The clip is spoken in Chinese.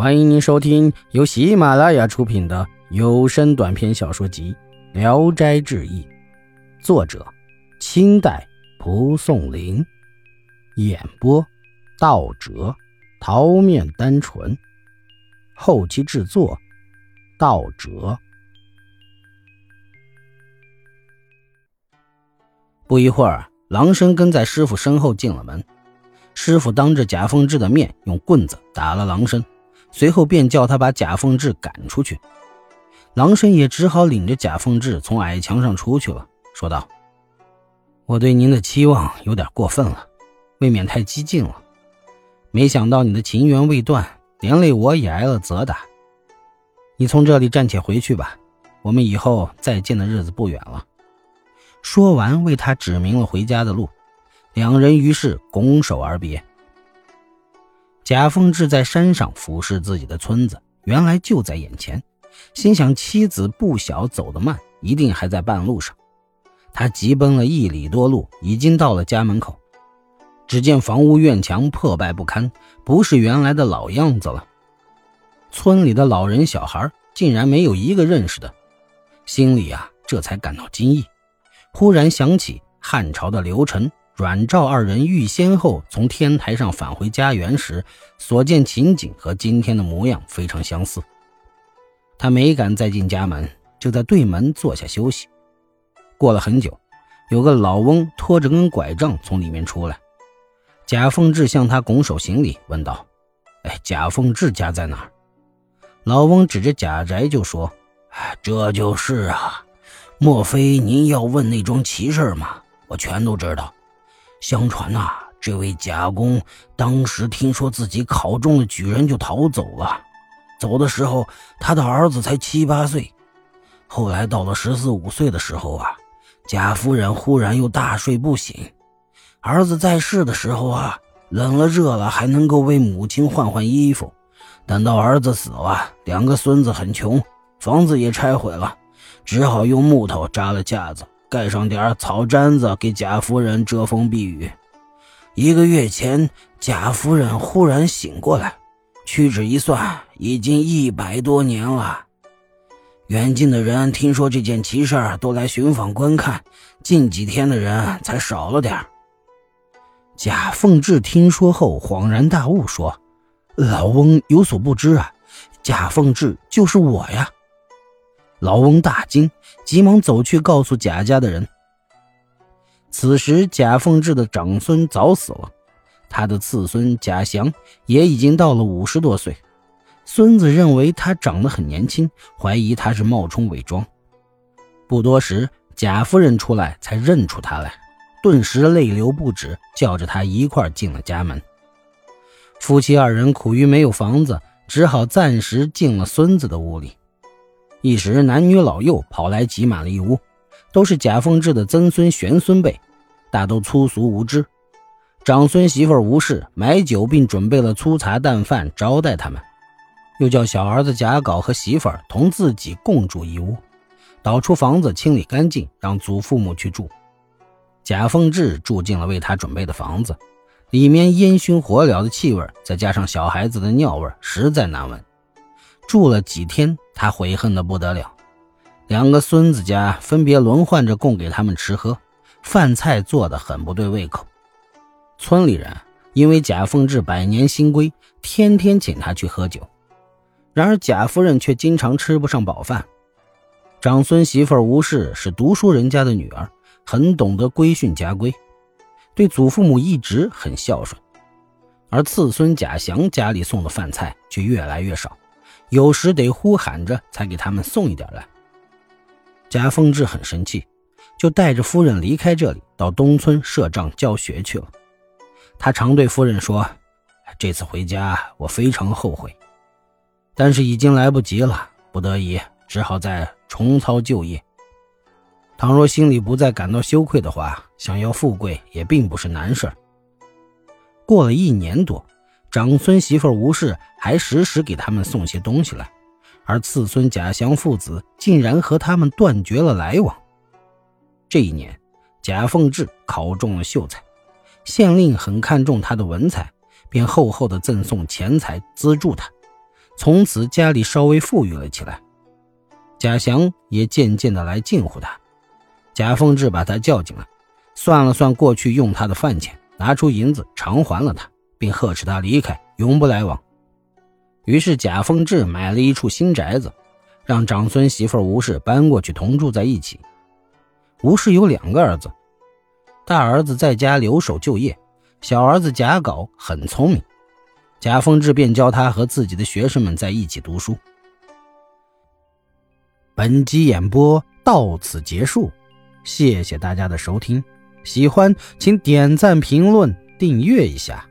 欢迎您收听由喜马拉雅出品的有声短篇小说集《聊斋志异》，作者：清代蒲松龄，演播：道哲、桃面单纯，后期制作：道哲。不一会儿，狼生跟在师傅身后进了门，师傅当着贾凤志的面用棍子打了狼生。随后便叫他把贾凤志赶出去，狼神也只好领着贾凤志从矮墙上出去了，说道：“我对您的期望有点过分了，未免太激进了。没想到你的情缘未断，连累我也挨了责打。你从这里暂且回去吧，我们以后再见的日子不远了。”说完，为他指明了回家的路，两人于是拱手而别。贾凤志在山上俯视自己的村子，原来就在眼前，心想妻子不小，走得慢，一定还在半路上。他急奔了一里多路，已经到了家门口，只见房屋院墙破败不堪，不是原来的老样子了。村里的老人小孩竟然没有一个认识的，心里啊这才感到惊异。忽然想起汉朝的刘晨。阮赵二人预先后从天台上返回家园时所见情景和今天的模样非常相似。他没敢再进家门，就在对门坐下休息。过了很久，有个老翁拖着根拐杖从里面出来。贾凤志向他拱手行礼，问道：“哎，贾凤志家在哪儿？”老翁指着贾宅就说：“哎这就是啊，莫非您要问那桩奇事吗？我全都知道。”相传呐，这位贾公当时听说自己考中了举人，就逃走了。走的时候，他的儿子才七八岁。后来到了十四五岁的时候啊，贾夫人忽然又大睡不醒。儿子在世的时候啊，冷了热了还能够为母亲换换衣服。等到儿子死了，两个孙子很穷，房子也拆毁了，只好用木头扎了架子。盖上点草毡子，给贾夫人遮风避雨。一个月前，贾夫人忽然醒过来，屈指一算，已经一百多年了。远近的人听说这件奇事都来寻访观看，近几天的人才少了点贾凤志听说后恍然大悟，说：“老翁有所不知啊，贾凤志就是我呀。”老翁大惊，急忙走去告诉贾家的人。此时，贾凤志的长孙早死了，他的次孙贾祥也已经到了五十多岁。孙子认为他长得很年轻，怀疑他是冒充伪装。不多时，贾夫人出来，才认出他来，顿时泪流不止，叫着他一块进了家门。夫妻二人苦于没有房子，只好暂时进了孙子的屋里。一时，男女老幼跑来挤满了一屋，都是贾凤志的曾孙、玄孙辈，大都粗俗无知。长孙媳妇吴氏买酒，并准备了粗茶淡饭招待他们，又叫小儿子贾稿和媳妇儿同自己共住一屋，倒出房子清理干净，让祖父母去住。贾凤志住进了为他准备的房子，里面烟熏火燎的气味，再加上小孩子的尿味，实在难闻。住了几天，他悔恨的不得了。两个孙子家分别轮换着供给他们吃喝，饭菜做的很不对胃口。村里人因为贾凤志百年新规，天天请他去喝酒。然而贾夫人却经常吃不上饱饭。长孙媳妇吴氏是读书人家的女儿，很懂得规训家规，对祖父母一直很孝顺。而次孙贾祥家里送的饭菜却越来越少。有时得呼喊着才给他们送一点来。贾凤志很生气，就带着夫人离开这里，到东村设帐教学去了。他常对夫人说：“这次回家我非常后悔，但是已经来不及了，不得已只好再重操旧业。倘若心里不再感到羞愧的话，想要富贵也并不是难事过了一年多。长孙媳妇吴氏还时时给他们送些东西来，而次孙贾祥父子竟然和他们断绝了来往。这一年，贾凤志考中了秀才，县令很看重他的文采，便厚厚的赠送钱财资助他。从此家里稍微富裕了起来。贾祥也渐渐的来近乎他。贾凤志把他叫进来，算了算过去用他的饭钱，拿出银子偿还了他，并呵斥他离开，永不来往。于是贾凤志买了一处新宅子，让长孙媳妇吴氏搬过去同住在一起。吴氏有两个儿子，大儿子在家留守就业，小儿子贾镐很聪明，贾凤志便教他和自己的学生们在一起读书。本集演播到此结束。谢谢大家的收听，喜欢请点赞、评论、订阅一下。